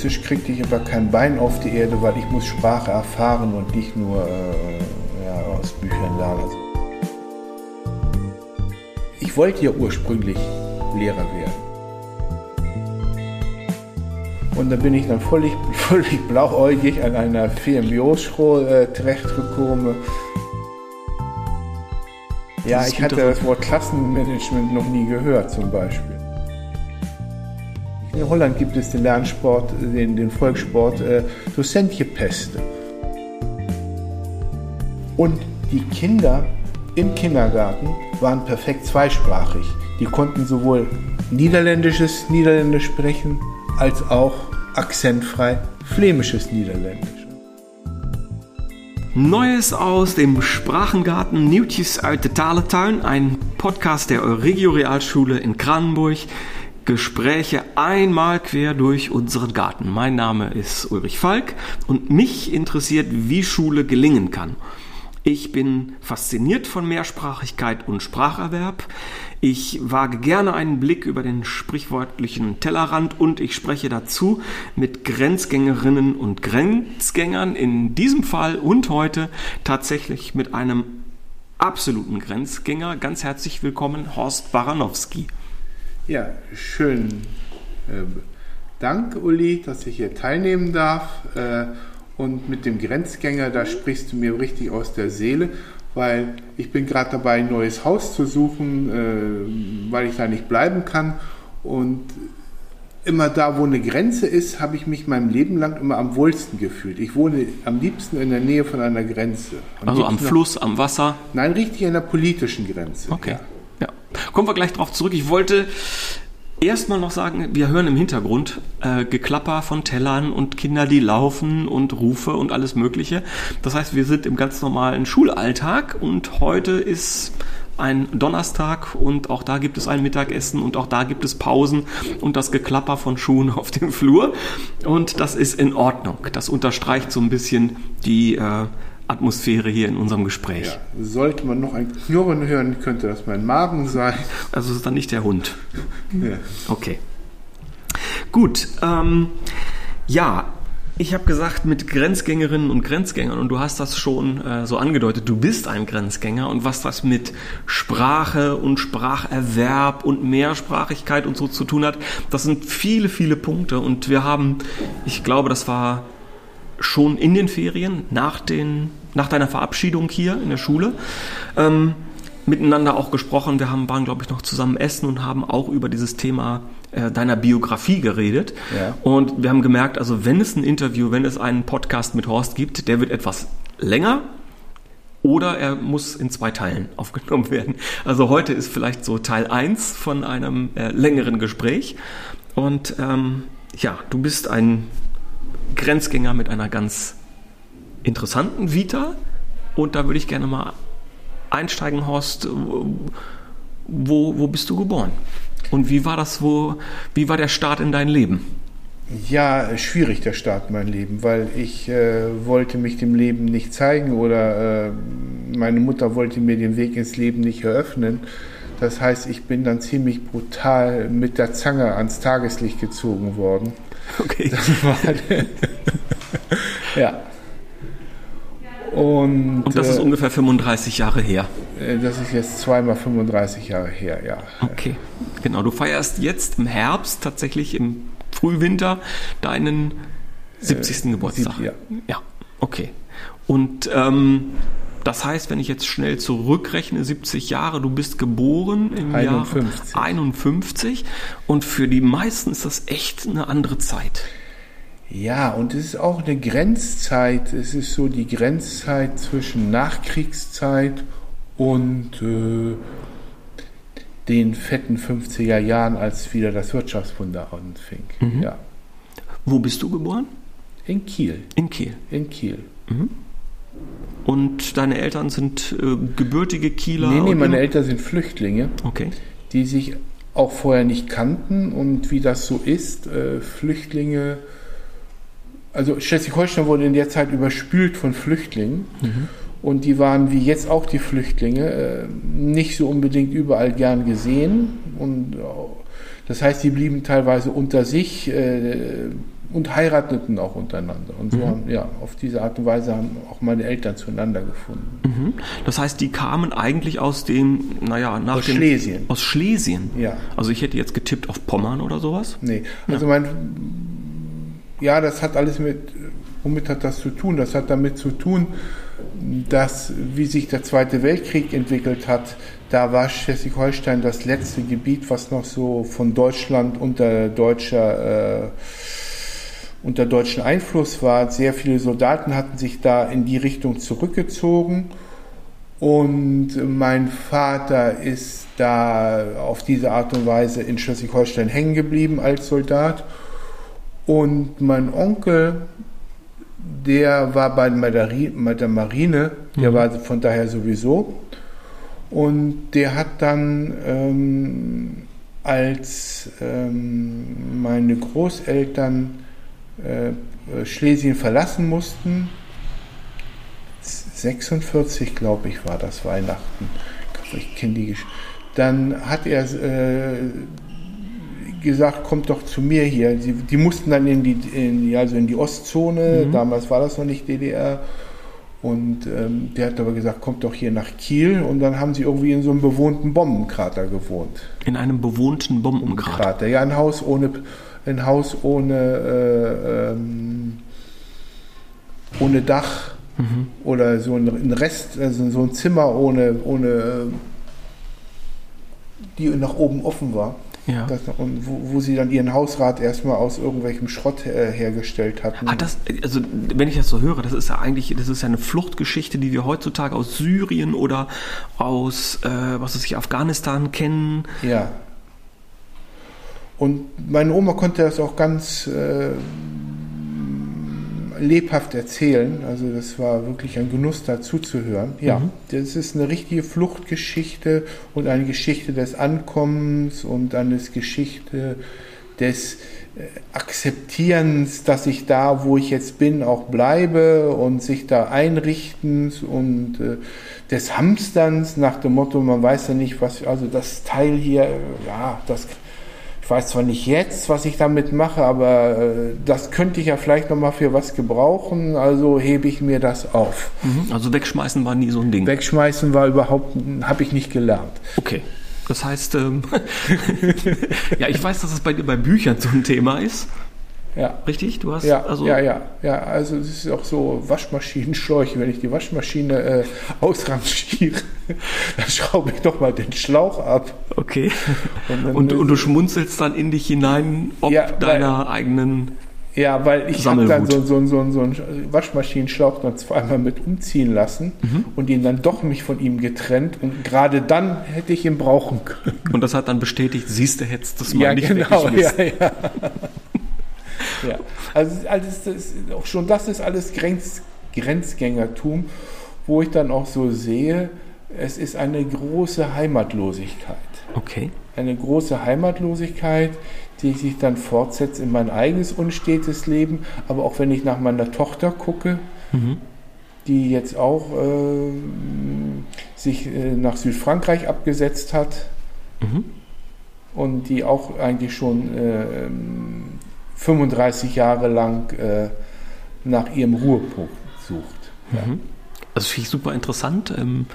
Russisch kriegte ich aber kein Bein auf die Erde, weil ich muss Sprache erfahren und nicht nur äh, ja, aus Büchern lernen. Ich wollte ja ursprünglich Lehrer werden. Und da bin ich dann völlig, völlig blauäugig an einer FMBO-Schule äh, terechtgekommen. Ja, ich hatte das Wort Klassenmanagement noch nie gehört zum Beispiel. In Holland gibt es den Lernsport, den, den Volkssport äh, Docentjepeste. Und die Kinder im Kindergarten waren perfekt zweisprachig. Die konnten sowohl Niederländisches Niederländisch sprechen, als auch akzentfrei flämisches Niederländisch. Neues aus dem Sprachengarten Nieuwtjes uit de Talentuin, ein Podcast der Euregio Realschule in Kranenburg. Gespräche einmal quer durch unseren Garten. Mein Name ist Ulrich Falk und mich interessiert, wie Schule gelingen kann. Ich bin fasziniert von Mehrsprachigkeit und Spracherwerb. Ich wage gerne einen Blick über den sprichwörtlichen Tellerrand und ich spreche dazu mit Grenzgängerinnen und Grenzgängern, in diesem Fall und heute tatsächlich mit einem absoluten Grenzgänger. Ganz herzlich willkommen, Horst Baranowski. Ja, schönen äh, Dank, Uli, dass ich hier teilnehmen darf. Äh, und mit dem Grenzgänger, da sprichst du mir richtig aus der Seele, weil ich bin gerade dabei, ein neues Haus zu suchen, äh, weil ich da nicht bleiben kann. Und immer da, wo eine Grenze ist, habe ich mich mein Leben lang immer am wohlsten gefühlt. Ich wohne am liebsten in der Nähe von einer Grenze. Am also am Fluss, am Wasser? Nein, richtig an der politischen Grenze. Okay. Ja. Kommen wir gleich drauf zurück. Ich wollte erstmal noch sagen, wir hören im Hintergrund äh, Geklapper von Tellern und Kinder, die laufen und Rufe und alles Mögliche. Das heißt, wir sind im ganz normalen Schulalltag und heute ist ein Donnerstag und auch da gibt es ein Mittagessen und auch da gibt es Pausen und das Geklapper von Schuhen auf dem Flur und das ist in Ordnung. Das unterstreicht so ein bisschen die äh, Atmosphäre hier in unserem Gespräch. Ja, sollte man noch ein Knurren hören, könnte das mein Magen sein. Also ist dann nicht der Hund. Ja. Okay. Gut. Ähm, ja, ich habe gesagt mit Grenzgängerinnen und Grenzgängern und du hast das schon äh, so angedeutet, du bist ein Grenzgänger und was das mit Sprache und Spracherwerb und Mehrsprachigkeit und so zu tun hat, das sind viele, viele Punkte und wir haben, ich glaube, das war schon in den Ferien, nach, den, nach deiner Verabschiedung hier in der Schule, ähm, miteinander auch gesprochen. Wir haben, waren, glaube ich, noch zusammen essen und haben auch über dieses Thema äh, deiner Biografie geredet. Ja. Und wir haben gemerkt, also wenn es ein Interview, wenn es einen Podcast mit Horst gibt, der wird etwas länger, oder er muss in zwei Teilen aufgenommen werden. Also heute ist vielleicht so Teil 1 von einem äh, längeren Gespräch. Und ähm, ja, du bist ein Grenzgänger mit einer ganz interessanten Vita. Und da würde ich gerne mal einsteigen, Horst. Wo, wo bist du geboren? Und wie war das, wo, wie war der Start in dein Leben? Ja, schwierig der Start in mein Leben, weil ich äh, wollte mich dem Leben nicht zeigen oder äh, meine Mutter wollte mir den Weg ins Leben nicht eröffnen. Das heißt, ich bin dann ziemlich brutal mit der Zange ans Tageslicht gezogen worden. Okay. Ja. Und, Und das äh, ist ungefähr 35 Jahre her. Äh, das ist jetzt zweimal 35 Jahre her, ja. Okay, genau. Du feierst jetzt im Herbst, tatsächlich im Frühwinter, deinen 70. Äh, Geburtstag. Ja. ja, okay. Und ähm, das heißt, wenn ich jetzt schnell zurückrechne, 70 Jahre, du bist geboren im 51. Jahr 51 und für die meisten ist das echt eine andere Zeit. Ja, und es ist auch eine Grenzzeit. Es ist so die Grenzzeit zwischen Nachkriegszeit und äh, den fetten 50er Jahren, als wieder das Wirtschaftswunder anfing. Mhm. Ja. Wo bist du geboren? In Kiel. In Kiel. In Kiel. Mhm. Und deine Eltern sind äh, gebürtige Kieler? Nee, nee, meine Eltern sind Flüchtlinge. Okay. Die sich auch vorher nicht kannten und wie das so ist, äh, Flüchtlinge also Schleswig-Holstein wurde in der Zeit überspült von Flüchtlingen. Mhm. Und die waren wie jetzt auch die Flüchtlinge äh, nicht so unbedingt überall gern gesehen. Und das heißt, die blieben teilweise unter sich, äh, und heirateten auch untereinander. Und so Mhm. haben, ja, auf diese Art und Weise haben auch meine Eltern zueinander gefunden. Mhm. Das heißt, die kamen eigentlich aus dem, naja, nach Aus dem, Schlesien. Aus Schlesien. Ja. Also ich hätte jetzt getippt auf Pommern oder sowas. Nee, also mein, ja, das hat alles mit, womit hat das zu tun? Das hat damit zu tun, dass, wie sich der Zweite Weltkrieg entwickelt hat, da war Schleswig-Holstein das letzte Gebiet, was noch so von Deutschland unter deutscher, äh, unter deutschen Einfluss war. Sehr viele Soldaten hatten sich da in die Richtung zurückgezogen. Und mein Vater ist da auf diese Art und Weise in Schleswig-Holstein hängen geblieben als Soldat. Und mein Onkel, der war bei der Marine, der war von daher sowieso. Und der hat dann, ähm, als ähm, meine Großeltern äh, Schlesien verlassen mussten, 46, glaube ich, war das Weihnachten. Ich kenne die Gesch Dann hat er äh, gesagt, kommt doch zu mir hier. Die, die mussten dann in die, in, also in die Ostzone, damals war das noch nicht DDR. Und ähm, der hat aber gesagt, kommt doch hier nach Kiel. Und dann haben sie irgendwie in so einem bewohnten Bombenkrater gewohnt. In einem bewohnten Bombenkrater. Krater. Ja, ein Haus ohne, ein Haus ohne, äh, ähm, ohne Dach oder so ein, ein Rest, also so ein Zimmer ohne, ohne, äh, die nach oben offen war. Ja. Das, und wo, wo sie dann ihren Hausrat erstmal aus irgendwelchem Schrott äh, hergestellt hatten. Hat das, also wenn ich das so höre, das ist ja eigentlich, das ist ja eine Fluchtgeschichte, die wir heutzutage aus Syrien oder aus, äh, was weiß ich, Afghanistan kennen. Ja. Und meine Oma konnte das auch ganz äh, lebhaft erzählen. Also das war wirklich ein Genuss, dazu zu hören. Ja, das ist eine richtige Fluchtgeschichte und eine Geschichte des Ankommens und eine Geschichte des äh, Akzeptierens, dass ich da, wo ich jetzt bin, auch bleibe und sich da einrichtens und äh, des Hamsterns nach dem Motto, man weiß ja nicht, was, also das Teil hier, äh, ja, das, ich weiß zwar nicht jetzt, was ich damit mache, aber äh, das könnte ich ja vielleicht nochmal für was gebrauchen, also hebe ich mir das auf. Mhm. Also wegschmeißen war nie so ein Ding. Wegschmeißen war überhaupt, habe ich nicht gelernt. Okay. Das heißt, ähm, ja, ich weiß, dass es bei dir bei Büchern so ein Thema ist. Ja. Richtig? Du hast Ja, also ja, ja, ja. Also es ist auch so Waschmaschinenschläuche. Wenn ich die Waschmaschine äh, ausrangiere, dann schraube ich doch mal den Schlauch ab. okay. Und Und, und du schmunzelst dann in dich hinein, ob Ja, weil- deiner eigenen. Ja, weil ich habe dann so, so, so, so einen Waschmaschinenschlauch dann zweimal mit umziehen lassen Mhm. und ihn dann doch mich von ihm getrennt. Und gerade dann hätte ich ihn brauchen können. Und das hat dann bestätigt, siehst du, hättest das mal Ja, nicht genau. Ja, ja. Ja. Also alles, das, auch schon das ist alles Grenz, Grenzgängertum, wo ich dann auch so sehe, es ist eine große Heimatlosigkeit. Okay. Eine große Heimatlosigkeit, die sich dann fortsetzt in mein eigenes unstetes Leben. Aber auch wenn ich nach meiner Tochter gucke, Mhm. die jetzt auch ähm, sich äh, nach Südfrankreich abgesetzt hat Mhm. und die auch eigentlich schon äh, 35 Jahre lang äh, nach ihrem Ruhepunkt sucht. Ja. Mhm. Also finde ich super interessant, ähm,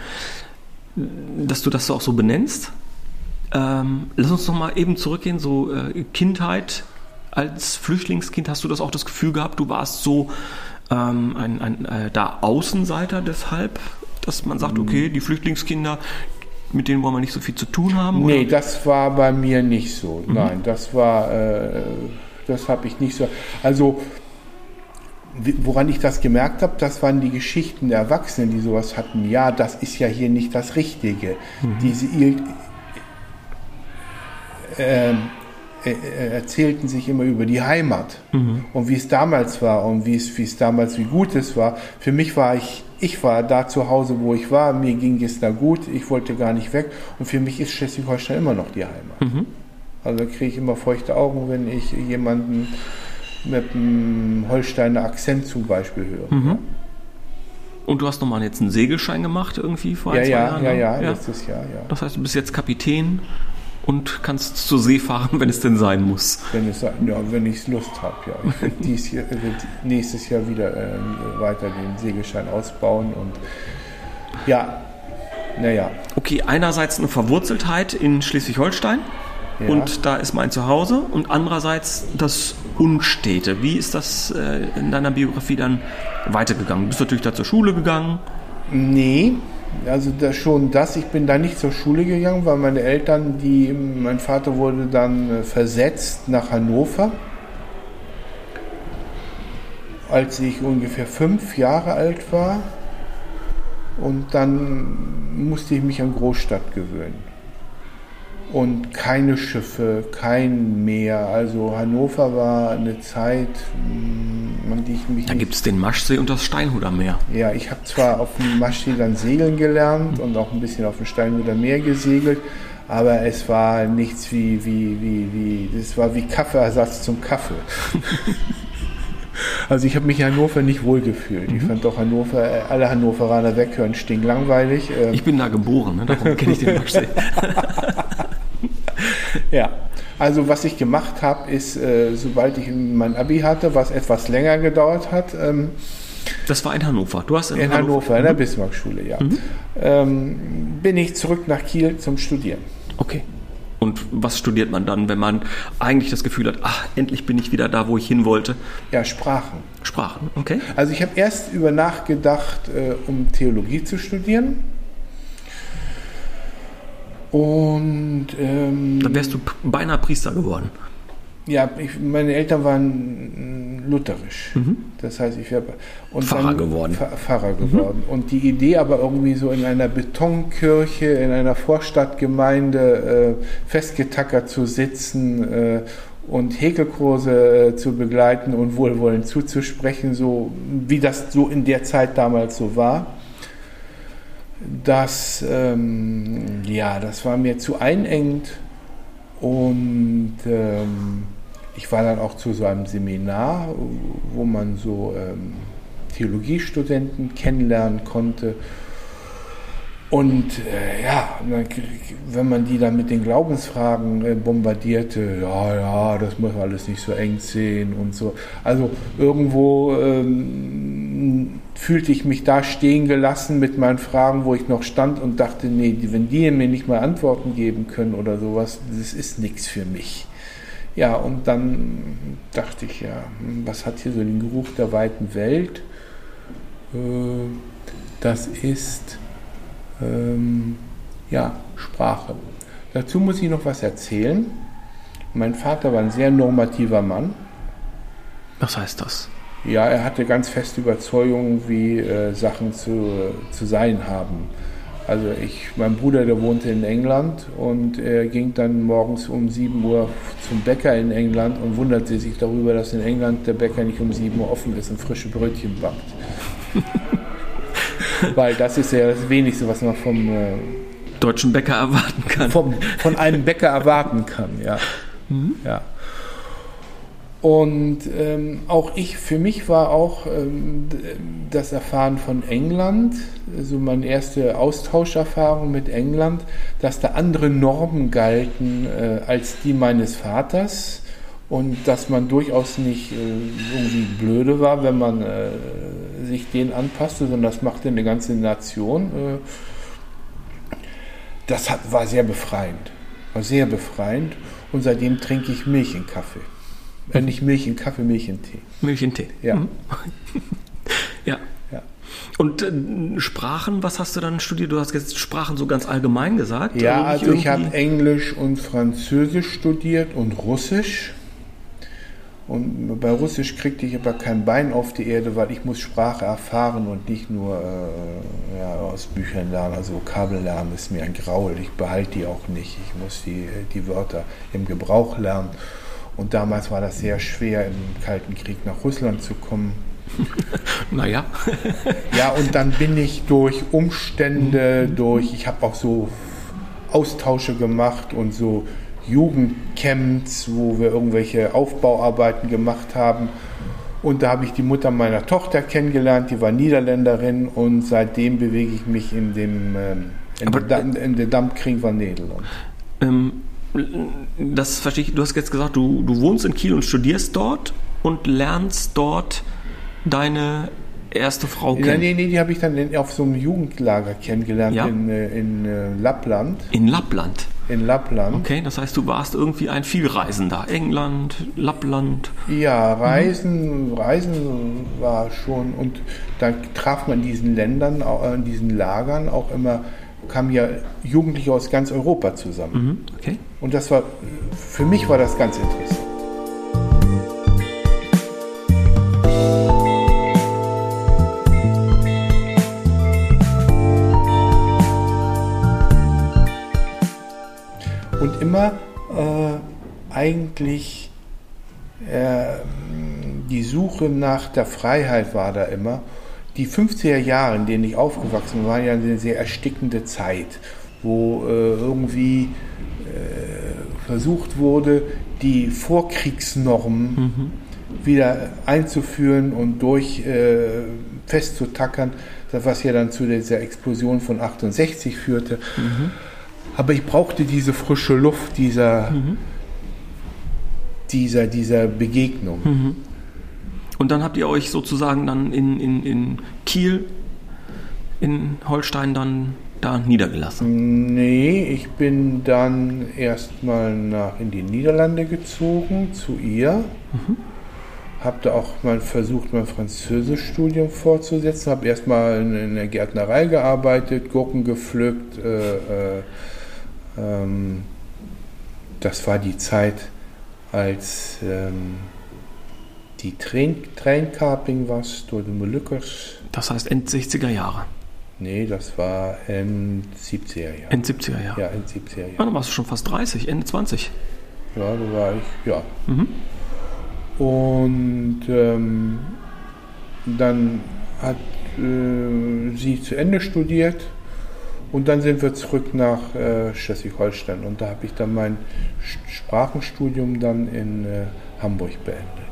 dass du das auch so benennst. Ähm, lass uns noch mal eben zurückgehen, so äh, Kindheit. Als Flüchtlingskind hast du das auch das Gefühl gehabt, du warst so ähm, ein, ein äh, da Außenseiter deshalb, dass man sagt, okay, die Flüchtlingskinder, mit denen wollen wir nicht so viel zu tun haben? Nee, oder? das war bei mir nicht so. Nein, das war, äh, das habe ich nicht so. Also, woran ich das gemerkt habe, das waren die Geschichten der Erwachsenen, die sowas hatten. Ja, das ist ja hier nicht das Richtige. Diese ihr, ähm, äh, äh, erzählten sich immer über die Heimat und wie es damals war und wie es, wie es damals, wie gut es war. Für mich war ich, ich war da zu Hause, wo ich war, mir ging es da gut, ich wollte gar nicht weg und für mich ist Schleswig-Holstein immer noch die Heimat. Also kriege ich immer feuchte Augen, wenn ich jemanden mit einem Holsteiner Akzent zum Beispiel höre. Und du hast nochmal jetzt einen Segelschein gemacht irgendwie vor Ja, ein, zwei ja, Jahren? ja, ne? ja, letztes Jahr, ja. Das heißt, du bist jetzt Kapitän und kannst zur See fahren, wenn es denn sein muss. Wenn es ja, wenn ich Lust habe, ja. Ich werde dies nächstes Jahr wieder äh, weiter den Segelschein ausbauen und ja, naja. Okay, einerseits eine Verwurzeltheit in Schleswig-Holstein. Ja. Und da ist mein Zuhause und andererseits das Unstete. Wie ist das äh, in deiner Biografie dann weitergegangen? Du bist natürlich da zur Schule gegangen. Nee, also da schon das. Ich bin da nicht zur Schule gegangen, weil meine Eltern, die, mein Vater wurde dann äh, versetzt nach Hannover, als ich ungefähr fünf Jahre alt war. Und dann musste ich mich an Großstadt gewöhnen. Und keine Schiffe, kein Meer. Also Hannover war eine Zeit, mm, an die ich mich. Da gibt es den Maschsee und das Steinhuder Meer. Ja, ich habe zwar auf dem Maschsee dann segeln gelernt und auch ein bisschen auf dem Steinhuder Meer gesegelt, aber es war nichts wie, wie, wie, wie, es war wie Kaffeeersatz zum Kaffee. Also ich habe mich in Hannover nicht wohlgefühlt. Ich fand doch Hannover, äh, alle Hannoveraner weghören, stinklangweilig. Ich bin da geboren, ne? darum kenne ich den Maschsee. Ja, also was ich gemacht habe, ist, äh, sobald ich mein Abi hatte, was etwas länger gedauert hat, ähm, Das war in Hannover. Du hast in, in Hannover, in der Bismarckschule, ja, ähm, bin ich zurück nach Kiel zum Studieren. Okay. Und was studiert man dann, wenn man eigentlich das Gefühl hat, ach, endlich bin ich wieder da, wo ich hin wollte? Ja, Sprachen. Sprachen, okay? Also ich habe erst über nachgedacht, äh, um Theologie zu studieren. Und ähm, Dann wärst du beinahe Priester geworden. ja, ich, meine Eltern waren lutherisch. Das heißt, ich wäre Mhm. Pfarrer geworden. Mhm. Pfarr- Pfarrer geworden. Und die Idee aber irgendwie so in einer Betonkirche, in einer Vorstadtgemeinde äh, festgetackert zu sitzen äh, und Häkelkurse äh, zu begleiten und wohlwollend zuzusprechen, so wie das so in der Zeit damals so war. Das, ähm, ja, das war mir zu einengend und ähm, ich war dann auch zu so einem Seminar, wo man so ähm, Theologiestudenten kennenlernen konnte. Und äh, ja, wenn man die dann mit den Glaubensfragen äh, bombardierte, ja, ja, das muss alles nicht so eng sehen und so. Also irgendwo ähm, fühlte ich mich da stehen gelassen mit meinen Fragen, wo ich noch stand und dachte, nee, wenn die mir nicht mal Antworten geben können oder sowas, das ist nichts für mich. Ja, und dann dachte ich, ja, hm, was hat hier so den Geruch der weiten Welt? Äh, Das ist ähm, ja, Sprache. Dazu muss ich noch was erzählen. Mein Vater war ein sehr normativer Mann. Was heißt das? Ja, er hatte ganz feste Überzeugungen, wie äh, Sachen zu, zu sein haben. Also ich, mein Bruder, der wohnte in England und er ging dann morgens um 7 Uhr zum Bäcker in England und wunderte sich darüber, dass in England der Bäcker nicht um 7 Uhr offen ist und frische Brötchen backt. Weil das ist ja das Wenigste, was man vom, äh, Deutschen Bäcker erwarten kann. vom, von einem Bäcker erwarten kann. Ja. ja. Und ähm, auch ich, für mich war auch ähm, das Erfahren von England, so meine erste Austauscherfahrung mit England, dass da andere Normen galten äh, als die meines Vaters und dass man durchaus nicht äh, irgendwie blöde war, wenn man äh, sich denen anpasste, sondern das machte eine ganze Nation. Äh, das hat, war sehr befreiend. War sehr befreiend. Und seitdem trinke ich Milch in Kaffee. Äh, nicht Milch in Kaffee, Milch in Tee. Milch in Tee. Ja. Mhm. ja. Ja. Und äh, Sprachen, was hast du dann studiert? Du hast jetzt Sprachen so ganz allgemein gesagt. Ja, also ich irgendwie- habe Englisch und Französisch studiert und Russisch. Und bei Russisch kriegte ich aber kein Bein auf die Erde, weil ich muss Sprache erfahren und nicht nur äh, ja, aus Büchern lernen. Also Vokabel lernen ist mir ein Graul. Ich behalte die auch nicht. Ich muss die, die Wörter im Gebrauch lernen. Und damals war das sehr schwer, im Kalten Krieg nach Russland zu kommen. Naja. Ja, und dann bin ich durch Umstände, durch, ich habe auch so Austausche gemacht und so Jugendcamps, wo wir irgendwelche Aufbauarbeiten gemacht haben. Und da habe ich die Mutter meiner Tochter kennengelernt, die war Niederländerin und seitdem bewege ich mich in dem ähm, in Aber- in der Dampfkring von Nederland. ähm, das verstehe ich, du hast jetzt gesagt, du, du wohnst in Kiel und studierst dort und lernst dort deine erste Frau kennen. Nee, nee, die habe ich dann in, auf so einem Jugendlager kennengelernt Ja. in, äh, in äh, Lappland. In Lappland. In Lappland. Okay, das heißt, du warst irgendwie ein Vielreisender. England, Lappland. Ja, Reisen, Reisen war schon und dann traf man in diesen Ländern, au- äh, in diesen Lagern auch immer, kamen ja Jugendliche aus ganz Europa zusammen. Mhm. Okay. Und das war, für mich war das ganz interessant. Und immer äh, eigentlich äh, die Suche nach der Freiheit war da immer. Die 50er Jahre, in denen ich aufgewachsen bin, waren ja eine sehr erstickende Zeit, wo äh, irgendwie versucht wurde, die Vorkriegsnormen wieder einzuführen und durch äh, festzutackern, was ja dann zu dieser Explosion von 68 führte. Aber ich brauchte diese frische Luft dieser, dieser, dieser Begegnung. Und dann habt ihr euch sozusagen dann in, in, in Kiel, in Holstein dann da niedergelassen. Nee, ich bin dann erstmal nach in die Niederlande gezogen, zu ihr. Habe da auch mal versucht, mein Französischstudium fortzusetzen. Habe erstmal in, in der Gärtnerei gearbeitet, Gurken gepflückt. Äh, äh, ähm, das war die Zeit, als ähm, die Train, Treinkapping was door de Molukkers. Das heißt End 60er Jahre, Nee, das war in 70er Jahren. End 70er Jahre. Ja, in 70er Jahren. Ah, dann warst du schon fast 30, Ende 20. Ja, da war ich, ja. Mhm. Und ähm, dann hat äh, sie zu Ende studiert und dann sind wir zurück nach äh, Schleswig-Holstein und da habe ich dann mein Sprachenstudium dann in äh, Hamburg beendet.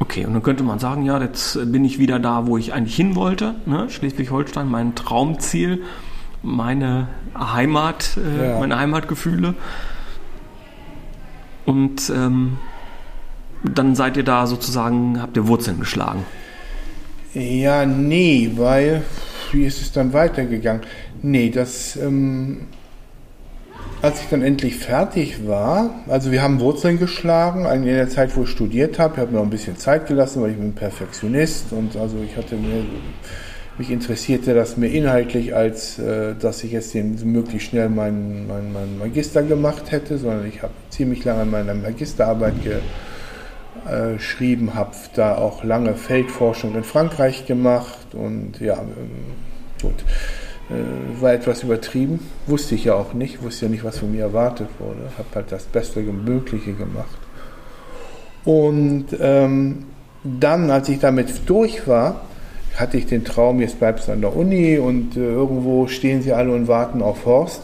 Okay, und dann könnte man sagen, ja, jetzt bin ich wieder da, wo ich eigentlich hin wollte. Ne? Schleswig-Holstein, mein Traumziel, meine Heimat, äh, Ja. meine Heimatgefühle. Und ähm, dann seid ihr da sozusagen, habt ihr Wurzeln geschlagen. Ja, nee, weil, wie ist es dann weitergegangen? Nee, das, ähm, als ich dann endlich fertig war, also wir haben Wurzeln geschlagen, in der Zeit, wo ich studiert habe, ich habe mir noch ein bisschen Zeit gelassen, weil ich bin Perfektionist und also ich hatte mir, mich interessierte das mehr inhaltlich, als äh, dass ich jetzt den, möglichst schnell meinen mein, mein Magister gemacht hätte, sondern ich habe ziemlich lange an meiner Magisterarbeit äh, geschrieben, habe da auch lange Feldforschung in Frankreich gemacht und ja, ähm, gut. Äh, war etwas übertrieben, wusste ich ja auch nicht, wusste ja nicht, was von mir erwartet wurde, habe halt das Beste Mögliche gemacht. Und ähm, dann, als ich damit durch war, hatte ich den Traum, jetzt bleibst du an der Uni und äh, irgendwo stehen sie alle und warten auf Horst.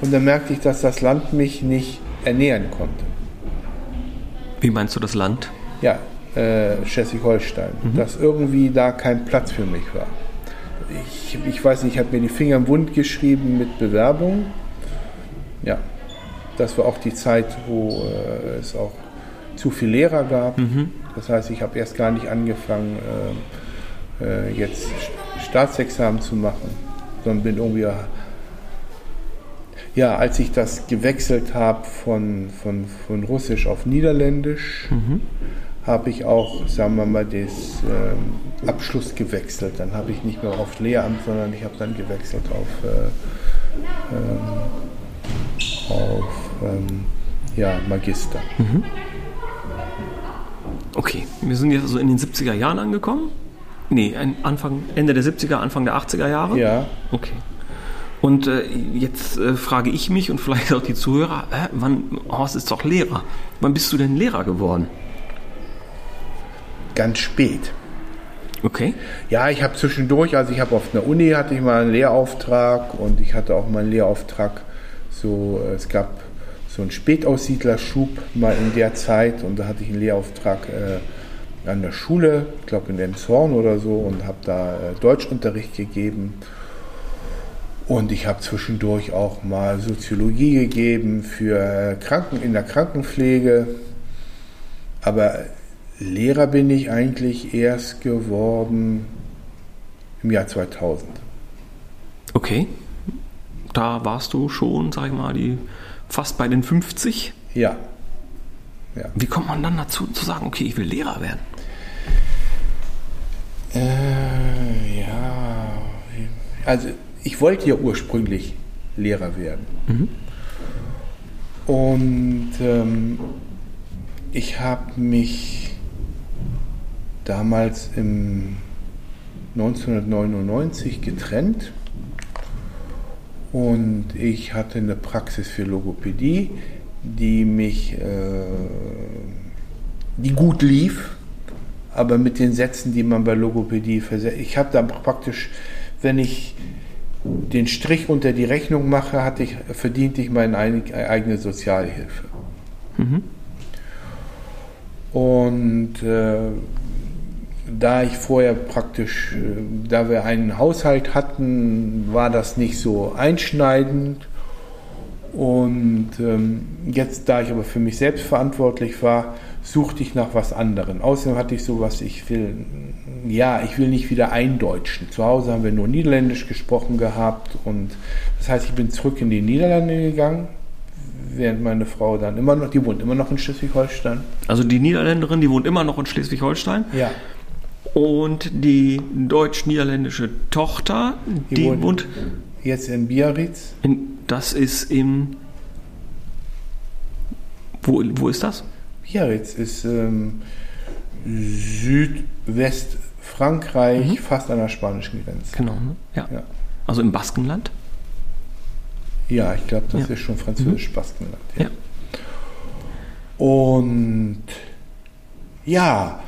Und dann merkte ich, dass das Land mich nicht ernähren konnte. Wie meinst du das Land? Ja, äh, Schleswig-Holstein. Dass irgendwie da kein Platz für mich war. Ich, ich weiß nicht, ich habe mir die Finger im Wund geschrieben mit Bewerbung. Ja, das war auch die Zeit, wo äh, es auch zu viel Lehrer gab. Das heißt, ich habe erst gar nicht angefangen, äh, äh, jetzt Staatsexamen zu machen, sondern bin irgendwie ja, als ich das gewechselt habe von, von, von Russisch auf Niederländisch, habe ich auch, sagen wir mal, den ähm, Abschluss gewechselt. Dann habe ich nicht mehr auf Lehramt, sondern ich habe dann gewechselt auf, äh, ähm, auf ähm, ja, Magister. Okay, wir sind jetzt also in den 70er Jahren angekommen. Nee, Anfang, Ende der 70er, Anfang der 80er Jahre. Ja, Okay. Und äh, jetzt äh, frage ich mich und vielleicht auch die Zuhörer, äh, wann, Horst ist doch Lehrer. Wann bist du denn Lehrer geworden? Ganz spät. Okay. Ja, ich habe zwischendurch, also ich habe auf einer Uni hatte ich mal einen Lehrauftrag und ich hatte auch mal einen Lehrauftrag, so äh, es gab so einen Spätaussiedlerschub mal in der Zeit und da hatte ich einen Lehrauftrag äh, an der Schule, ich glaube in Emshorn oder so und habe da äh, Deutschunterricht gegeben. Und ich habe zwischendurch auch mal Soziologie gegeben für Kranken in der Krankenpflege. Aber Lehrer bin ich eigentlich erst geworden im Jahr 2000. Okay. Da warst du schon, sag ich mal, die, fast bei den 50. Ja. ja. Wie kommt man dann dazu zu sagen, okay, ich will Lehrer werden? Äh, ja. Also ich wollte ja ursprünglich Lehrer werden. Mhm. Und ähm, ich habe mich damals im 1999 getrennt und ich hatte eine Praxis für Logopädie, die mich, äh, die gut lief, aber mit den Sätzen, die man bei Logopädie versetzt. Ich habe da praktisch, wenn ich den Strich unter die Rechnung mache, hatte ich, verdiente ich meine eigene Sozialhilfe. Mhm. Und äh, da ich vorher praktisch, äh, da wir einen Haushalt hatten, war das nicht so einschneidend. Und ähm, jetzt, da ich aber für mich selbst verantwortlich war, suchte ich nach was anderem. Außerdem hatte ich so was, ich will, ja, ich will nicht wieder eindeutschen. Zu Hause haben wir nur Niederländisch gesprochen gehabt und das heißt, ich bin zurück in die Niederlande gegangen, während meine Frau dann immer noch, die wohnt immer noch in Schleswig-Holstein. Also die Niederländerin, die wohnt immer noch in Schleswig-Holstein? Ja. Und die deutsch-niederländische Tochter, die, die wohnt, jetzt in Biarritz. In, das ist im. Wo, wo ist das? Biarritz ist ähm, Südwestfrankreich, mhm. fast an der spanischen Grenze. Genau, ne? ja. ja. Also im Baskenland? Ja, ich glaube, das ja. ist schon französisch-Baskenland. Mhm. Ja. Und ja,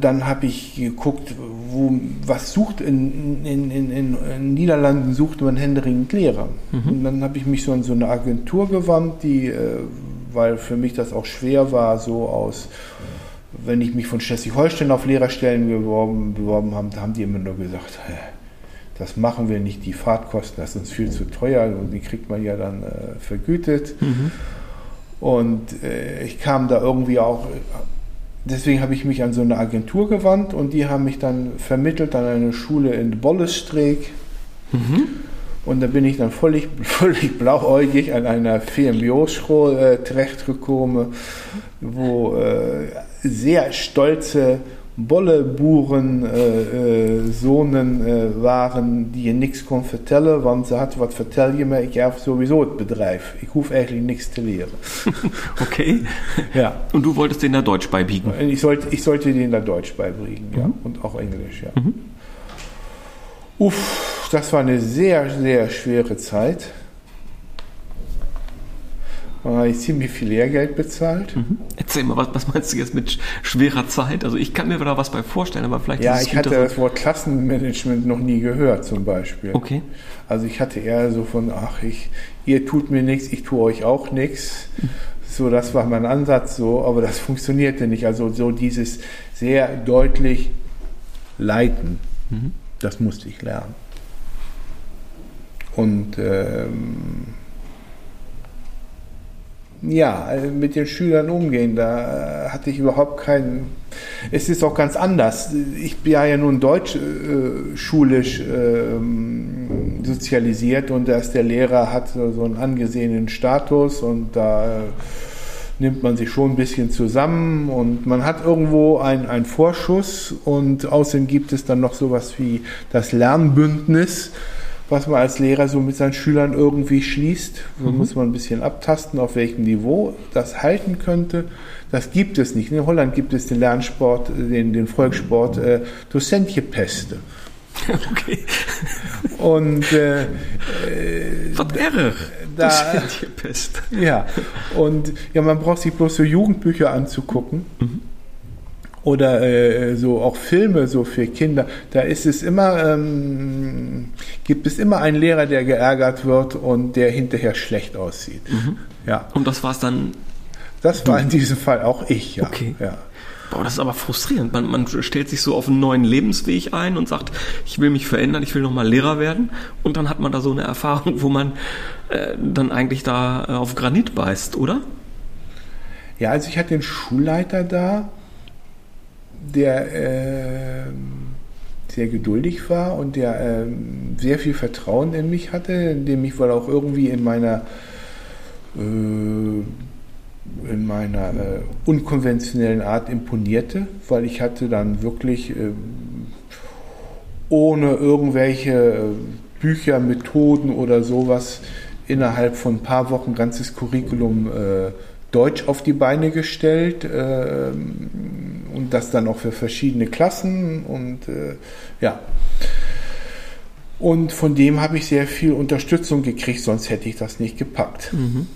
dann habe ich geguckt, wo, was sucht in, in, in, in Niederlanden sucht man händeringend Lehrer. Mhm. Und dann habe ich mich so an so eine Agentur gewandt, die, äh, weil für mich das auch schwer war, so aus, wenn ich mich von Schleswig-Holstein auf Lehrerstellen beworben, beworben habe, haben die immer nur gesagt, das machen wir nicht, die Fahrtkosten, das ist uns viel zu teuer und die kriegt man ja dann äh, vergütet. Mhm. Und äh, ich kam da irgendwie auch deswegen habe ich mich an so eine Agentur gewandt und die haben mich dann vermittelt an eine Schule in Bollestreek. Mhm. Und da bin ich dann völlig, völlig blauäugig an einer VMBO-Schule äh, terechtgekommen, wo äh, sehr stolze Bolleburen äh, äh, Sohnen äh, waren, die je niks kon vertellen, want ze had wat vertel je me, ik heb sowieso het bedrijf. Ik hoef eigenlijk niks te leren. okay. Ja. Und du wolltest denen da Deutsch beibiegen? Ich sollte, ich sollte denen da Deutsch beibringen, mhm. ja. Und auch Englisch, ja. Mhm. Uff, das war eine sehr, sehr schwere Zeit. Da habe ich ziemlich viel Lehrgeld bezahlt. Mhm. Erzähl mal, was, was, meinst du jetzt mit schwerer Zeit? Also ich kann mir da was bei vorstellen, aber vielleicht Ja, ich hatte das Wort Klassenmanagement noch nie gehört zum Beispiel. Okay. Also ich hatte eher so von, ach, ich, ihr tut mir nichts, ich tue euch auch nichts. So, das war mein Ansatz so, aber das funktionierte nicht. Also so dieses sehr deutlich Leiten, mhm. das musste ich lernen. Und ähm, ja, äh, mit den Schülern umgehen. Da äh, hatte ich überhaupt keinen. Es ist auch ganz anders. Ich bin ja nun deutsch äh, schulisch äh, sozialisiert und da der Lehrer hat so einen angesehenen Status und da äh, nimmt man sich schon ein bisschen zusammen und man hat irgendwo einen Vorschuss und außerdem gibt es dann noch sowas wie das Lernbündnis was man als Lehrer so mit seinen Schülern irgendwie schließt. So mhm. muss man ein bisschen abtasten, auf welchem Niveau das halten könnte. Das gibt es nicht. In Holland gibt es den Lernsport, den, den Volkssport äh, Docentje Peste. Okay. Und äh, äh, Was wäre da, Pest. Ja, und ja, man braucht sich bloß so Jugendbücher anzugucken. Mhm oder äh, so auch Filme so für Kinder, da ist es immer, ähm, gibt es immer einen Lehrer, der geärgert wird und der hinterher schlecht aussieht. Mhm. Ja. Und das war es dann? Das war in diesem Fall auch ich, ja. Okay. ja. Boah, das ist aber frustrierend. Man, man stellt sich so auf einen neuen Lebensweg ein und sagt, ich will mich verändern, ich will nochmal Lehrer werden. Und dann hat man da so eine Erfahrung, wo man äh, dann eigentlich da äh, auf Granit beißt, oder? Ja, also ich hatte den Schulleiter da, der äh, sehr geduldig war und der äh, sehr viel Vertrauen in mich hatte, dem ich wohl auch irgendwie in meiner äh, in meiner äh, unkonventionellen Art imponierte, weil ich hatte dann wirklich äh, ohne irgendwelche äh, Bücher, Methoden oder sowas innerhalb von ein paar Wochen ganzes Curriculum äh, Deutsch auf die Beine gestellt äh, und das dann auch für verschiedene Klassen und äh, ja. Und von dem habe ich sehr viel Unterstützung gekriegt, sonst hätte ich das nicht gepackt. Mhm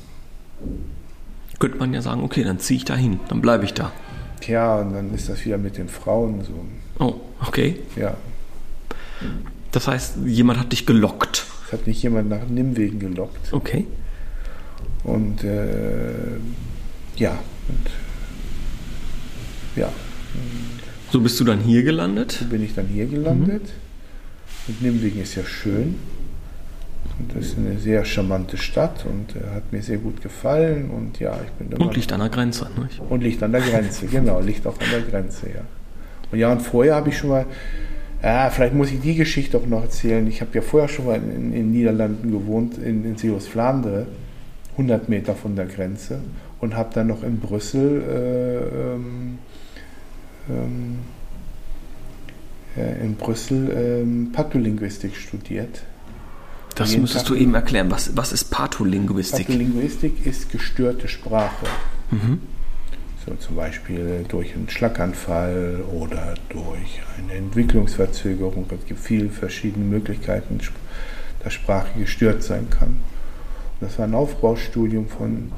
könnte man ja sagen, okay, dann ziehe ich da hin, dann bleibe ich da. Tja, und dann ist das wieder mit den Frauen so. Oh, okay. Ja. Das heißt, jemand hat dich gelockt. Es hat mich jemand nach Nimwegen gelockt. Okay. Und äh, ja. Und, ja. So bist du dann hier gelandet? So bin ich dann hier gelandet. Mhm. Und Nimwegen ist ja schön. Und das ist eine sehr charmante Stadt und äh, hat mir sehr gut gefallen. Und ja, ich bin Und liegt an der Grenze, nicht? Und liegt an der Grenze, genau, liegt auch an der Grenze, ja. Und ja, und vorher habe ich schon mal, ja, vielleicht muss ich die Geschichte auch noch erzählen. Ich habe ja vorher schon mal in den Niederlanden gewohnt, in, in Seos Flandre, 100 Meter von der Grenze, und habe dann noch in Brüssel äh, ähm, ähm, äh, in Brüssel ähm, Patholinguistik studiert. Das müsstest Tag du eben erklären. Was, was ist Patholinguistik? Patholinguistik ist gestörte Sprache. Mhm. So zum Beispiel durch einen Schlaganfall oder durch eine Entwicklungsverzögerung. Es gibt viele verschiedene Möglichkeiten, dass Sprache gestört sein kann. Das war ein Aufbaustudium von,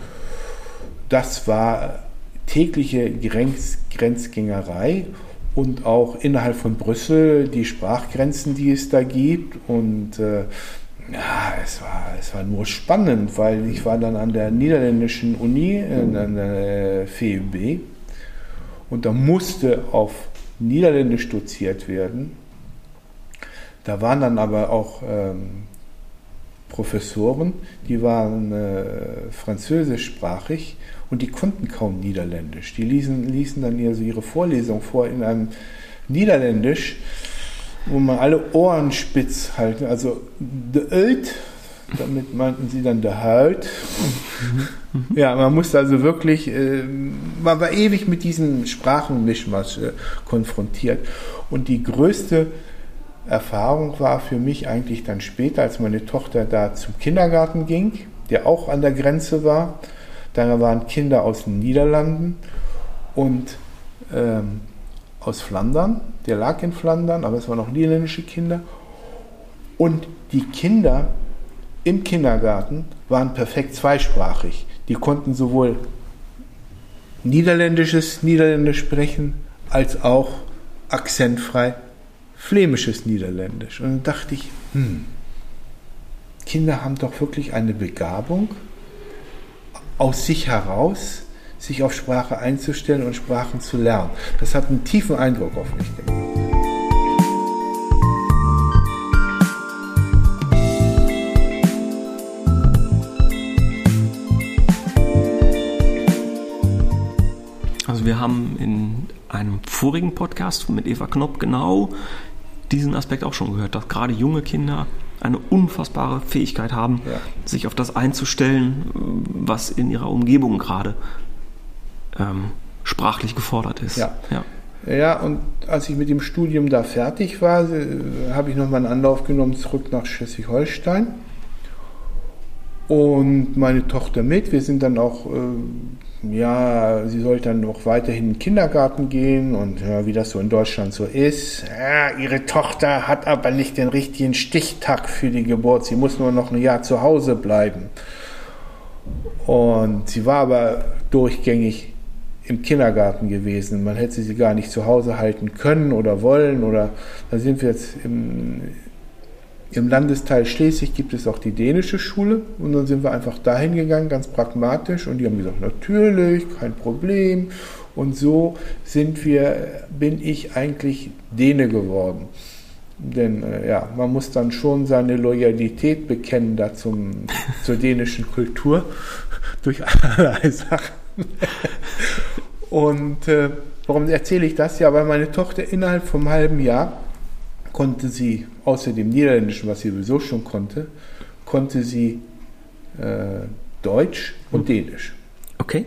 das war tägliche Grenz, Grenzgängerei und auch innerhalb von Brüssel die Sprachgrenzen, die es da gibt. Und äh, ja, es war, es war nur spannend, weil ich war dann an der niederländischen Uni, an der FEUB, und da musste auf Niederländisch doziert werden. Da waren dann aber auch ähm, Professoren, die waren äh, französischsprachig und die konnten kaum Niederländisch. Die ließen, ließen dann also ihre Vorlesung vor in einem Niederländisch wo man alle Ohren spitz halten. Also de Ölt, damit meinten sie dann der Halt. Ja, man musste also wirklich, äh, man war ewig mit diesem Sprachenmischmasch äh, konfrontiert. Und die größte Erfahrung war für mich eigentlich dann später, als meine Tochter da zum Kindergarten ging, der auch an der Grenze war. Da waren Kinder aus den Niederlanden und ähm, aus Flandern der lag in Flandern, aber es waren auch niederländische Kinder. Und die Kinder im Kindergarten waren perfekt zweisprachig. Die konnten sowohl niederländisches Niederländisch sprechen, als auch akzentfrei flämisches Niederländisch. Und dann dachte ich, hm, Kinder haben doch wirklich eine Begabung, aus sich heraus sich auf Sprache einzustellen und Sprachen zu lernen. Das hat einen tiefen Eindruck auf mich gemacht. Also wir haben in einem vorigen Podcast mit Eva Knopp genau diesen Aspekt auch schon gehört, dass gerade junge Kinder eine unfassbare Fähigkeit haben, ja. sich auf das einzustellen, was in ihrer Umgebung gerade ähm, sprachlich gefordert ist. Ja. ja. Ja, und als ich mit dem Studium da fertig war, äh, habe ich nochmal einen Anlauf genommen zurück nach Schleswig-Holstein. Und meine Tochter mit. Wir sind dann auch, äh, ja, sie sollte dann noch weiterhin in den Kindergarten gehen und ja, wie das so in Deutschland so ist. Ja, ihre Tochter hat aber nicht den richtigen Stichtag für die Geburt. Sie muss nur noch ein Jahr zu Hause bleiben. Und sie war aber durchgängig im Kindergarten gewesen. Man hätte sie gar nicht zu Hause halten können oder wollen. Oder da sind wir jetzt im, Im Landesteil Schleswig gibt es auch die dänische Schule und dann sind wir einfach dahin gegangen, ganz pragmatisch und die haben gesagt, natürlich, kein Problem. Und so sind wir, bin ich eigentlich Däne geworden. Denn äh, ja, man muss dann schon seine Loyalität bekennen da zum, zur dänischen Kultur durch allerlei Sachen. Und äh, warum erzähle ich das? Ja, weil meine Tochter innerhalb vom halben Jahr konnte sie, außer dem Niederländischen, was sie sowieso schon konnte, konnte sie äh, Deutsch und hm. Dänisch. Okay.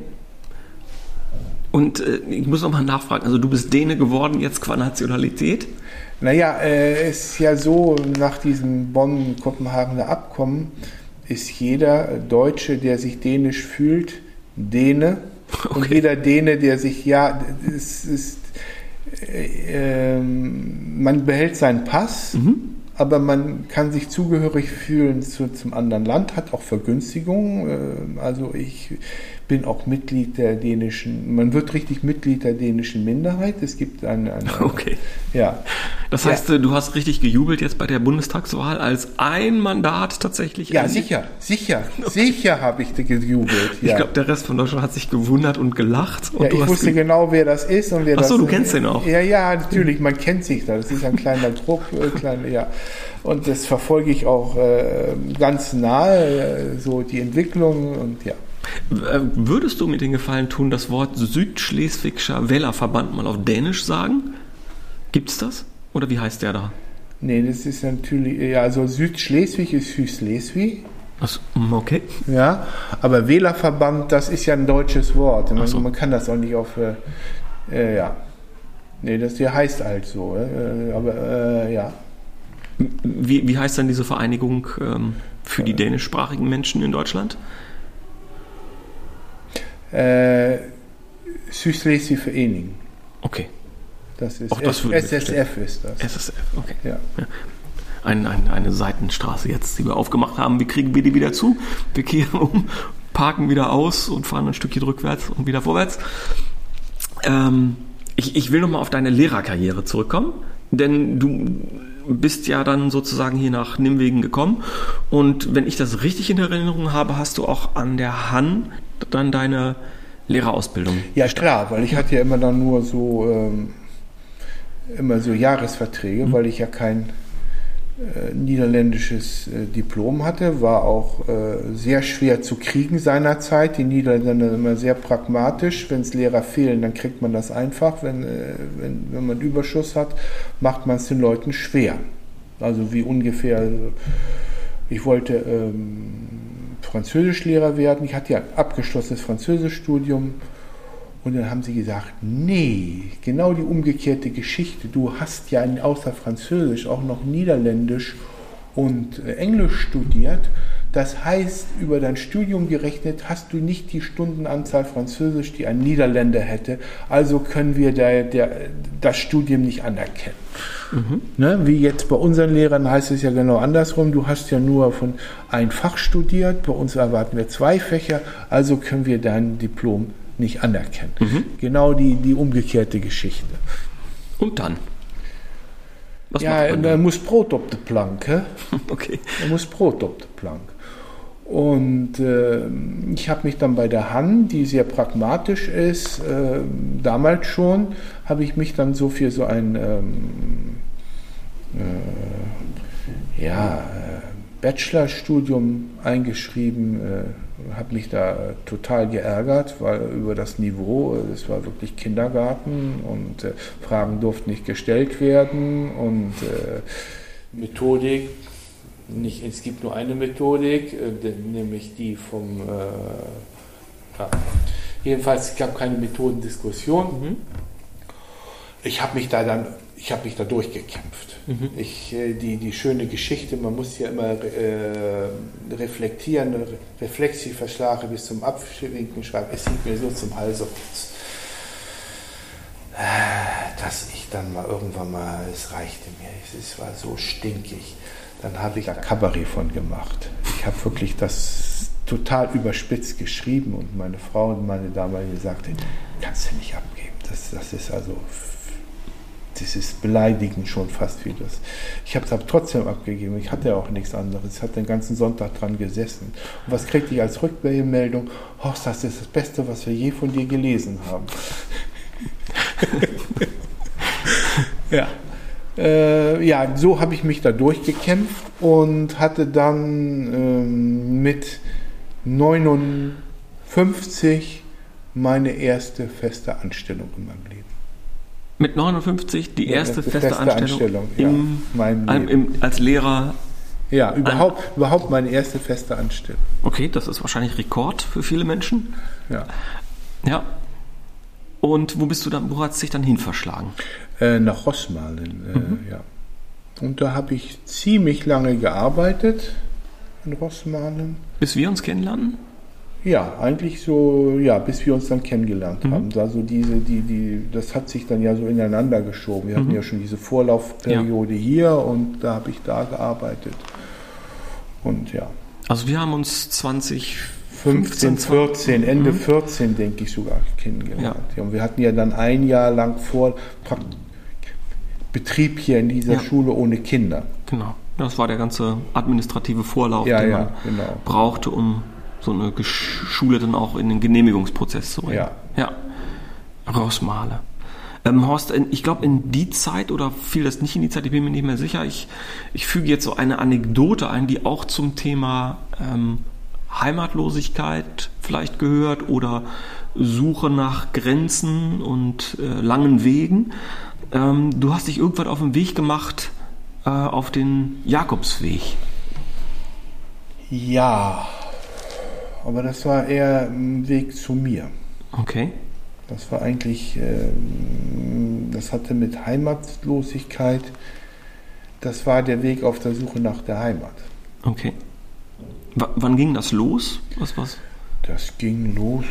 Und äh, ich muss noch mal nachfragen, also du bist Däne geworden jetzt qua Nationalität? Naja, äh, es ist ja so, nach diesem Bonn-Kopenhagener Abkommen ist jeder Deutsche, der sich dänisch fühlt, Däne. Okay. Und jeder Däne, der sich, ja, es ist, äh, ähm, man behält seinen Pass, mhm. aber man kann sich zugehörig fühlen zu, zum anderen Land, hat auch Vergünstigungen. Äh, also ich bin auch Mitglied der dänischen, man wird richtig Mitglied der dänischen Minderheit. Es gibt eine, eine okay. Ja. Das heißt, ja. du hast richtig gejubelt jetzt bei der Bundestagswahl als ein Mandat tatsächlich. Ja, sicher, sicher, sicher habe ich gejubelt. Ja. Ich glaube, der Rest von Deutschland hat sich gewundert und gelacht. Und ja, ich wusste genau, wer das ist und wer Ach so, das. du kennst den auch. Ja, ja, natürlich, man kennt sich da. Das ist ein kleiner Druck, äh, klein, ja. Und das verfolge ich auch äh, ganz nahe, äh, so die Entwicklung und ja. Äh, würdest du mir den Gefallen tun, das Wort Südschleswigscher Wählerverband mal auf Dänisch sagen? Gibt's das? Oder wie heißt der da? Nee, das ist natürlich, ja, also Südschleswig ist Südschleswig. Achso, mm, okay. Ja, aber Wählerverband, das ist ja ein deutsches Wort. Man, so. man kann das auch nicht auf, äh, äh, ja. Nee, das hier heißt halt so, äh, aber äh, ja. Wie, wie heißt dann diese Vereinigung ähm, für die äh. dänischsprachigen Menschen in Deutschland? Äh, Südschleswig-Vereinigung. Okay. Das ist Auch das SSF ist das. SSF, okay. Ja. ja. Ein, ein, eine Seitenstraße jetzt, die wir aufgemacht haben. Wie kriegen wir die wieder zu? Wir kehren um, parken wieder aus und fahren ein Stückchen rückwärts und wieder vorwärts. Ähm, ich, ich will nochmal auf deine Lehrerkarriere zurückkommen, denn du bist ja dann sozusagen hier nach Nimwegen gekommen und wenn ich das richtig in Erinnerung habe, hast du auch an der Han dann deine Lehrerausbildung? Ja, klar, weil ich hatte ja immer dann nur so, ähm, immer so Jahresverträge, mhm. weil ich ja kein äh, niederländisches äh, Diplom hatte, war auch äh, sehr schwer zu kriegen seinerzeit. Die Niederländer sind immer sehr pragmatisch. Wenn es Lehrer fehlen, dann kriegt man das einfach. Wenn, äh, wenn, wenn man Überschuss hat, macht man es den Leuten schwer. Also wie ungefähr, also ich wollte ähm, Französischlehrer werden. Ich hatte ja abgeschlossenes Französischstudium. Und dann haben sie gesagt, nee, genau die umgekehrte Geschichte. Du hast ja außer Französisch auch noch Niederländisch und äh, Englisch studiert. Das heißt, über dein Studium gerechnet hast du nicht die Stundenanzahl Französisch, die ein Niederländer hätte. Also können wir der, der, das Studium nicht anerkennen. Mhm. Ne, wie jetzt bei unseren Lehrern heißt es ja genau andersrum. Du hast ja nur von ein Fach studiert, bei uns erwarten wir zwei Fächer, also können wir dein Diplom nicht anerkennen. Mhm. Genau die, die umgekehrte Geschichte. Und dann? Was ja, er muss Brot auf die Plank. Okay. Er muss Brot auf die Plank. Und äh, ich habe mich dann bei der Han, die sehr pragmatisch ist, äh, damals schon, habe ich mich dann so für so ein ähm, äh, ja, äh, Bachelorstudium eingeschrieben, äh, habe mich da total geärgert, weil über das Niveau, es war wirklich Kindergarten und äh, Fragen durften nicht gestellt werden und Methodik nicht, es gibt nur eine Methodik, äh, nämlich die vom, äh, ja. jedenfalls es gab keine Methodendiskussion. Mhm. Ich habe mich da dann, ich habe mich da durchgekämpft. Mhm. Ich, äh, die, die schöne Geschichte, man muss ja immer äh, reflektieren, Reflexivverschlafe bis zum Abwinken schreiben, es sieht mir so zum Hals dass ich dann mal irgendwann mal, es reichte mir, es war so stinkig. Dann habe ich da Kabarett von gemacht. Ich habe wirklich das total überspitzt geschrieben und meine Frau und meine damalige sagte, kannst du nicht abgeben. Das, das ist also das ist beleidigend schon fast wie das. Ich habe es aber trotzdem abgegeben. Ich hatte auch nichts anderes. Ich hatte den ganzen Sonntag dran gesessen. Und was kriegte ich als Rückmeldung? Horst, das ist das Beste, was wir je von dir gelesen haben. ja. Äh, ja, so habe ich mich da durchgekämpft und hatte dann ähm, mit 59 meine erste feste Anstellung in meinem Leben. Mit 59 die erste, feste, feste Anstellung, Anstellung, ja, im, meinem im, Leben. als Lehrer. Ja, überhaupt, überhaupt meine erste feste Anstellung. Okay, das ist wahrscheinlich Rekord für viele Menschen. Ja. Ja. Und wo bist du dann, wo hat es dich dann hin verschlagen? Äh, nach Rossmalen, äh, ja. Und da habe ich ziemlich lange gearbeitet in Rossmalen. Bis wir uns kennenlernen? Ja, eigentlich so, ja, bis wir uns dann kennengelernt Mhm. haben. Also diese, die, die, das hat sich dann ja so ineinander geschoben. Wir Mhm. hatten ja schon diese Vorlaufperiode hier und da habe ich da gearbeitet. Und ja, Also wir haben uns 20, 15, 14, Ende Mhm. 14, denke ich sogar, kennengelernt. Ja. Und wir hatten ja dann ein Jahr lang vor Betrieb hier in dieser Ja. Schule ohne Kinder. Genau. Das war der ganze administrative Vorlauf, Ja, den man genau. brauchte, um so eine Schule dann auch in den Genehmigungsprozess zu bringen. Ja. Ja. Rausmale. Ähm, Horst, ich glaube, in die Zeit oder fiel das nicht in die Zeit, ich bin mir nicht mehr sicher. Ich, ich füge jetzt so eine Anekdote ein, die auch zum Thema ähm, Heimatlosigkeit vielleicht gehört oder Suche nach Grenzen und äh, langen Wegen. Ähm, du hast dich irgendwann auf den Weg gemacht äh, auf den Jakobsweg. Ja, aber das war eher ein Weg zu mir. Okay. Das war eigentlich, ähm, das hatte mit Heimatlosigkeit, das war der Weg auf der Suche nach der Heimat. Okay. W wann ging das los? Was was? Das ging los.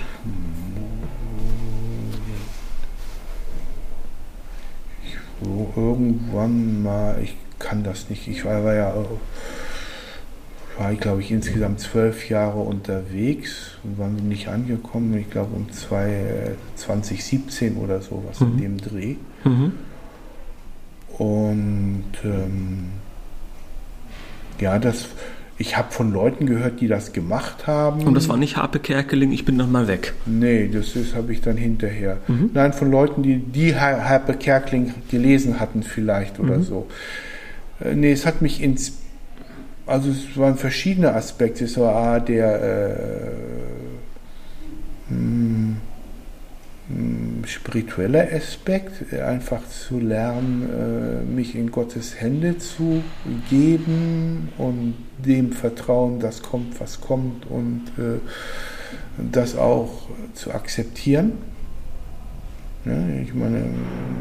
Ich, so irgendwann mal, ich kann das nicht, ich war, war ja, war glaube ich insgesamt zwölf Jahre unterwegs und waren nicht angekommen, ich glaube um zwei, 2017 oder sowas in Mhm. dem Dreh. Mhm. Und ähm, ja, das, ich habe von Leuten gehört, die das gemacht haben. Und das war nicht Harpe Kerkeling, ich bin dann mal weg. Nee, das habe ich dann hinterher. Mhm. Nein, von Leuten, die die Har- Harpe Kerkeling gelesen hatten vielleicht oder Mhm. so. Äh, nee, es hat mich ins also es waren verschiedene Aspekte. Es war A, der äh, mh, mh, spirituelle Aspekt, einfach zu lernen, äh, mich in Gottes Hände zu geben und dem vertrauen, dass kommt, was kommt und äh, das auch zu akzeptieren. Ne, ich meine,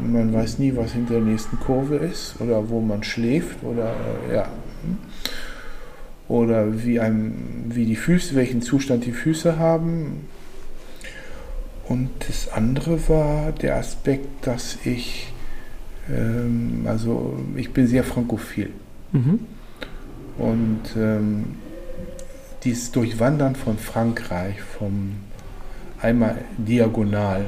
man weiß nie, was hinter der nächsten Kurve ist oder wo man schläft oder äh, ja. Oder wie, einem, wie die Füße, welchen Zustand die Füße haben. Und das andere war der Aspekt, dass ich, ähm, also ich bin sehr frankophil. Mhm. Und ähm, dieses Durchwandern von Frankreich, vom einmal diagonal,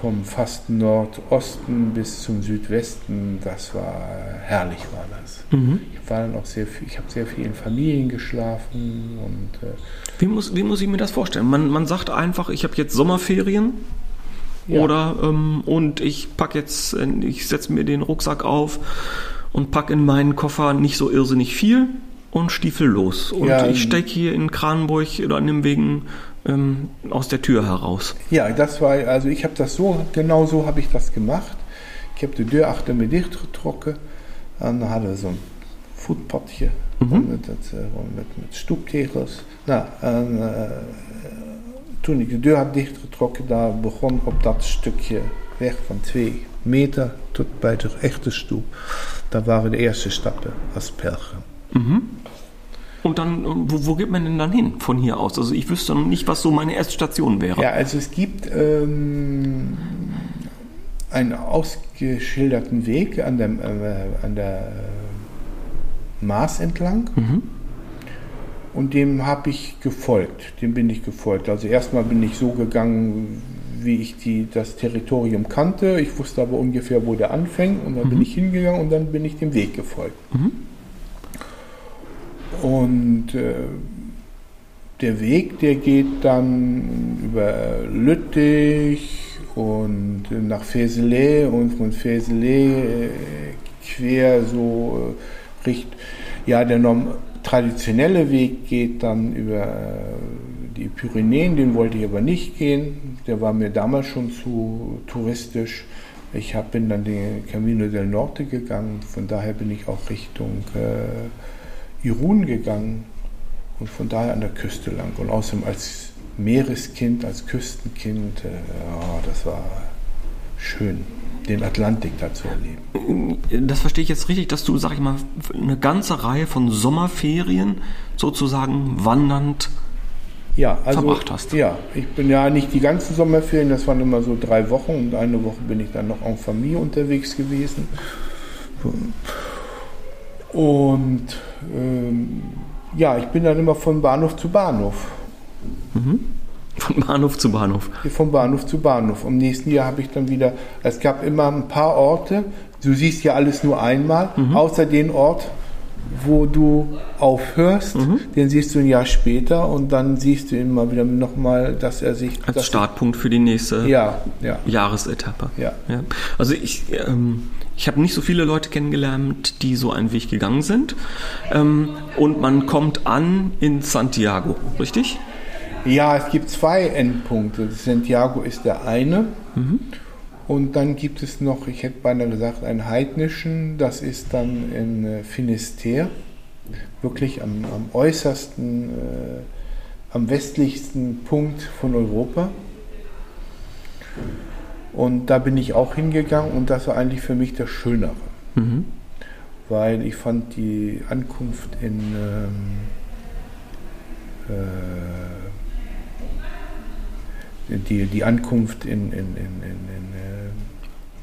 vom fast Nordosten bis zum Südwesten, das war herrlich, war das. Mhm. Ich war dann auch sehr viel, ich habe sehr viel in Familien geschlafen und äh, Wie, muss, wie muss ich mir das vorstellen? Man, man sagt einfach, ich habe jetzt Sommerferien Ja. oder ähm, und ich pack jetzt, äh, ich setze mir den Rucksack auf und pack in meinen Koffer nicht so irrsinnig viel und stiefel los. Und Ja. ich stecke hier in Kranenburg oder an dem Wegen ähm, aus der Tür heraus. ja, das war, also ich habe das so, genau so habe ich das gemacht. Ik heb de deur achter me dichtgetrokken en dan hadden we zo'n voetpadje Mhm. met, het, eh, gewoon met, met stoeptegels. Nou, en eh, toen ik de deur had dichtgetrokken, daar begon op dat stukje weg van twee meter tot bij de echte stoep. Dat waren de eerste stappen als pelgrim. Mhm. Und dann, ähm, wo, wo geht man denn dann hin von hier aus? Also ich wüsste noch nicht, was so meine erste Station wäre. Ja, also es gibt ähm, einen ausgeschilderten Weg an der, äh, an der äh, Maas entlang Mhm. und dem habe ich gefolgt, dem bin ich gefolgt. Also erstmal bin ich so gegangen, wie ich die, das Territorium kannte. Ich wusste aber ungefähr, wo der anfängt. Und dann mhm. bin ich hingegangen und dann bin ich dem Weg gefolgt. Mhm. Und äh, der Weg, der geht dann über Lüttich und nach Feselé und von Feselé äh, quer so äh, Richtung, ja, der traditionelle Weg geht dann über die Pyrenäen, den wollte ich aber nicht gehen. Der war mir damals schon zu touristisch. Ich hab, bin dann den Camino del Norte gegangen. Von daher bin ich auch Richtung äh, Irun gegangen und von daher an der Küste lang. Und außerdem als Meereskind, als Küstenkind, äh, oh, das war schön den Atlantik da zu erleben. Das verstehe ich jetzt richtig, dass du, sag ich mal, eine ganze Reihe von Sommerferien sozusagen wandernd ja, also, verbracht hast. Ja, ich bin ja nicht die ganzen Sommerferien, das waren immer so drei Wochen und eine Woche bin ich dann noch en Familie unterwegs gewesen. Und ähm, ja, ich bin dann immer von Bahnhof zu Bahnhof. Mhm. Von Bahnhof zu Bahnhof. Von Bahnhof zu Bahnhof. Im nächsten Jahr habe ich dann wieder, es gab immer ein paar Orte, du siehst ja alles nur einmal, mhm. außer den Ort, wo du aufhörst, mhm. den siehst du ein Jahr später und dann siehst du immer wieder nochmal, dass er sich... Als Startpunkt für die nächste ja, ja. Jahresetappe. Ja. ja. Also ich, ähm, ich habe nicht so viele Leute kennengelernt, die so einen Weg gegangen sind. Ähm, und man kommt an in Santiago, richtig? Ja, es gibt zwei Endpunkte. Santiago ist der eine. Mhm. Und dann gibt es noch, ich hätte beinahe gesagt, einen heidnischen, das ist dann in äh, Finisterre, wirklich am, am äußersten, äh, am westlichsten Punkt von Europa. Und da bin ich auch hingegangen und das war eigentlich für mich das Schönere. Mhm. Weil ich fand die Ankunft in ähm, äh, die, die Ankunft in, in, in, in äh,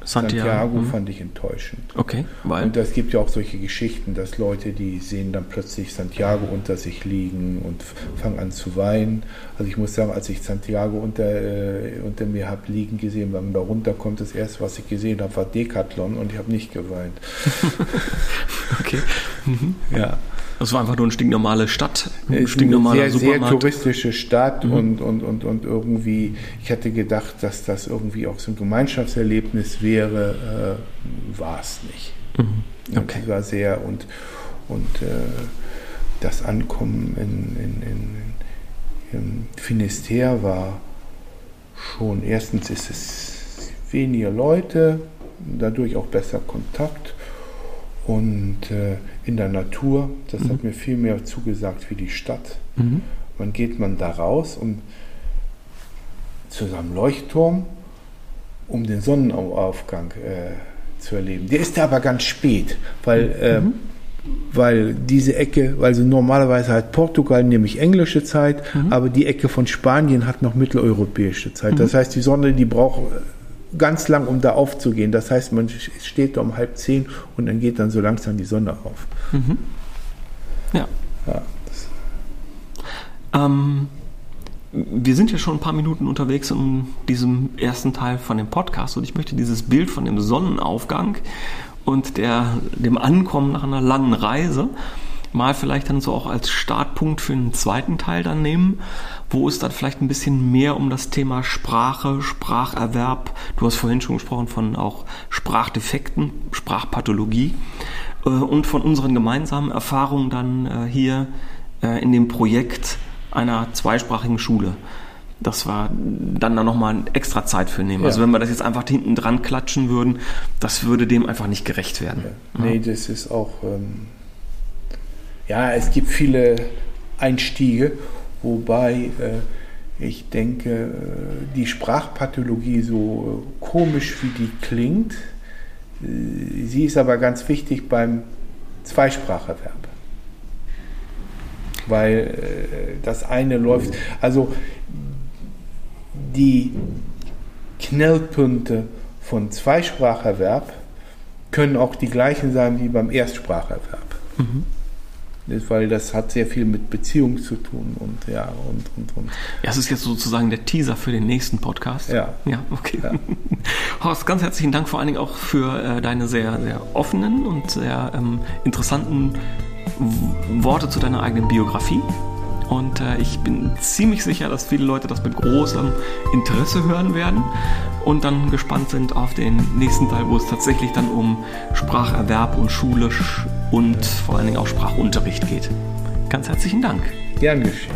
Santiago, Santiago mhm. fand ich enttäuschend. Okay, weil? Und es gibt ja auch solche Geschichten, dass Leute, die sehen dann plötzlich Santiago unter sich liegen und fangen an zu weinen. Also ich muss sagen, als ich Santiago unter, äh, unter mir habe liegen gesehen, wenn man da runterkommt, das erste, was ich gesehen habe, war Decathlon und ich habe nicht geweint. okay. Mhm. Ja. Das war einfach nur eine stinknormale Stadt, ein stinknormaler sehr, Supermarkt. Sehr touristische Stadt mhm. und, und, und, und irgendwie, ich hatte gedacht, dass das irgendwie auch so ein Gemeinschaftserlebnis wäre, äh, war es nicht. Mhm. Okay. Und war sehr und, und äh, das Ankommen in, in, in, in Finisterre war schon, erstens ist es weniger Leute, dadurch auch besser Kontakt und äh, in der Natur. Das mhm. hat mir viel mehr zugesagt wie die Stadt. Mhm. Wann geht man da raus und zu seinem Leuchtturm, um den Sonnenaufgang äh, zu erleben. Der ist da aber ganz spät, weil, äh, mhm. weil diese Ecke, weil so normalerweise hat Portugal nämlich englische Zeit, mhm. aber die Ecke von Spanien hat noch mitteleuropäische Zeit. Das mhm. heißt, die Sonne, die braucht ganz lang, um da aufzugehen. Das heißt, man steht da um halb zehn und dann geht dann so langsam die Sonne auf. Mhm. Ja. ja ähm, wir sind ja schon ein paar Minuten unterwegs in diesem ersten Teil von dem Podcast und ich möchte dieses Bild von dem Sonnenaufgang und der, dem Ankommen nach einer langen Reise mal vielleicht dann so auch als Startpunkt für einen zweiten Teil dann nehmen, wo es dann vielleicht ein bisschen mehr um das Thema Sprache, Spracherwerb, du hast vorhin schon gesprochen von auch Sprachdefekten, Sprachpathologie äh, und von unseren gemeinsamen Erfahrungen dann äh, hier äh, in dem Projekt einer zweisprachigen Schule. Das war dann da nochmal extra Zeit für nehmen. Also ja. Also wenn wir das jetzt einfach hinten dran klatschen würden, das würde dem einfach nicht gerecht werden. Ja. Nee, das ist auch ähm ja, es gibt viele Einstiege, wobei äh, ich denke, äh, die Sprachpathologie so äh, komisch wie die klingt, sie ist aber ganz wichtig beim Zweispracherwerb. Weil das eine läuft, also die Knellpunkte von Zweispracherwerb können auch die gleichen sein wie beim Erstspracherwerb. Mhm. Weil das hat sehr viel mit Beziehung zu tun und ja und und und. Ja, es ist jetzt sozusagen der Teaser für den nächsten Podcast. Ja. Ja, okay. Ja. Horst, ganz herzlichen Dank vor allen Dingen auch für äh, deine sehr, sehr offenen und sehr ähm, interessanten Worte zu deiner eigenen Biografie. Und äh, ich bin ziemlich sicher, dass viele Leute das mit großem Interesse hören werden und dann gespannt sind auf den nächsten Teil, wo es tatsächlich dann um Spracherwerb und schulisch und vor allen Dingen auch Sprachunterricht geht. Ganz herzlichen Dank. Gern geschehen.